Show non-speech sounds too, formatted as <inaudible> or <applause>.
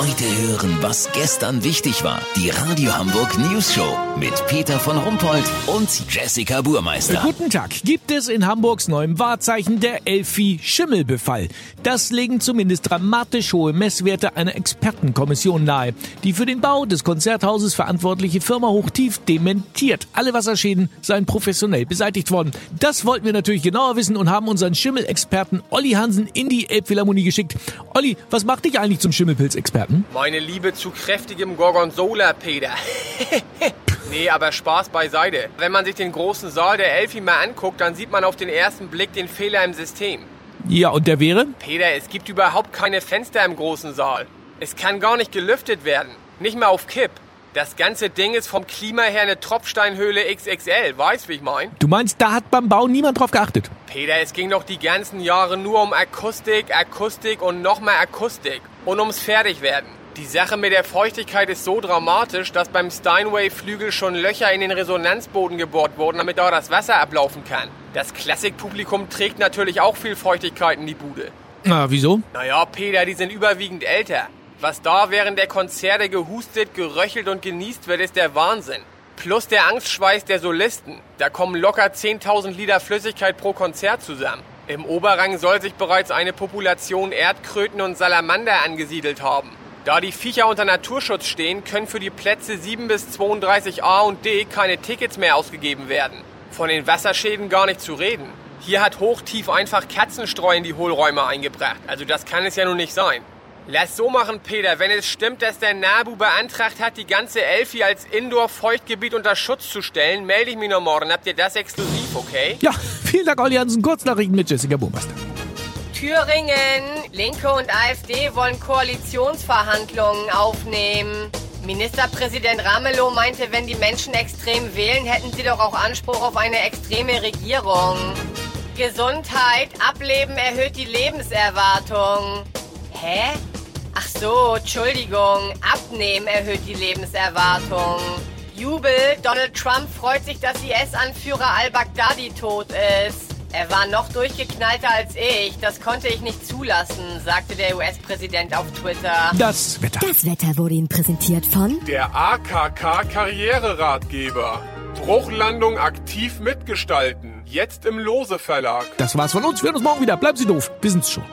Heute hören, was gestern wichtig war. Die Radio Hamburg News Show mit Peter von Rumpold und Jessica Burmeister. Guten Tag. Gibt es in Hamburgs neuem Wahrzeichen der Elfi Schimmelbefall? Das legen zumindest dramatisch hohe Messwerte einer Expertenkommission nahe, die für den Bau des Konzerthauses verantwortliche Firma Hochtief dementiert. Alle Wasserschäden seien professionell beseitigt worden. Das wollten wir natürlich genauer wissen und haben unseren Schimmelexperten Olli Hansen in die Elbphilharmonie geschickt. Olli, was macht dich eigentlich zum Schimmelpilzexperten? Meine Liebe zu kräftigem Gorgonzola, Peter. <laughs> nee, aber Spaß beiseite. Wenn man sich den großen Saal der Elfi mal anguckt, dann sieht man auf den ersten Blick den Fehler im System. Ja, und der wäre? Peter, es gibt überhaupt keine Fenster im großen Saal. Es kann gar nicht gelüftet werden. Nicht mal auf Kipp. Das ganze Ding ist vom Klima her eine Tropfsteinhöhle XXL, weißt wie ich mein? Du meinst, da hat beim Bau niemand drauf geachtet? Peter, es ging doch die ganzen Jahre nur um Akustik, Akustik und nochmal Akustik. Und ums Fertigwerden. Die Sache mit der Feuchtigkeit ist so dramatisch, dass beim Steinway-Flügel schon Löcher in den Resonanzboden gebohrt wurden, damit da das Wasser ablaufen kann. Das Klassikpublikum trägt natürlich auch viel Feuchtigkeit in die Bude. Ah, wieso? Naja, Peter, die sind überwiegend älter. Was da während der Konzerte gehustet, geröchelt und genießt wird, ist der Wahnsinn. Plus der Angstschweiß der Solisten. Da kommen locker 10.000 Liter Flüssigkeit pro Konzert zusammen. Im Oberrang soll sich bereits eine Population Erdkröten und Salamander angesiedelt haben. Da die Viecher unter Naturschutz stehen, können für die Plätze 7 bis 32a und d keine Tickets mehr ausgegeben werden. Von den Wasserschäden gar nicht zu reden. Hier hat Hochtief einfach Katzenstreu in die Hohlräume eingebracht. Also das kann es ja nun nicht sein. Lass so machen, Peter. Wenn es stimmt, dass der NABU beantragt hat, die ganze Elfi als Indoor-Feuchtgebiet unter Schutz zu stellen, melde ich mich noch morgen. Habt ihr das exklusiv, okay? Ja, vielen Dank, Olli Hansen. Kurznachrichten mit Jessica Burmeister. Thüringen. Linke und AfD wollen Koalitionsverhandlungen aufnehmen. Ministerpräsident Ramelow meinte, wenn die Menschen extrem wählen, hätten sie doch auch Anspruch auf eine extreme Regierung. Gesundheit, Ableben erhöht die Lebenserwartung. Hä? Ach so, Entschuldigung. Abnehmen erhöht die Lebenserwartung. Jubel, Donald Trump freut sich, dass IS-Anführer al-Baghdadi tot ist. Er war noch durchgeknallter als ich. Das konnte ich nicht zulassen, sagte der US-Präsident auf Twitter. Das Wetter. Das Wetter wurde Ihnen präsentiert von Der AKK Karriereratgeber. Bruchlandung aktiv mitgestalten. Jetzt im Lose Verlag. Das war's von uns. Wir hören uns morgen wieder. Bleiben Sie doof. Wir sind's schon.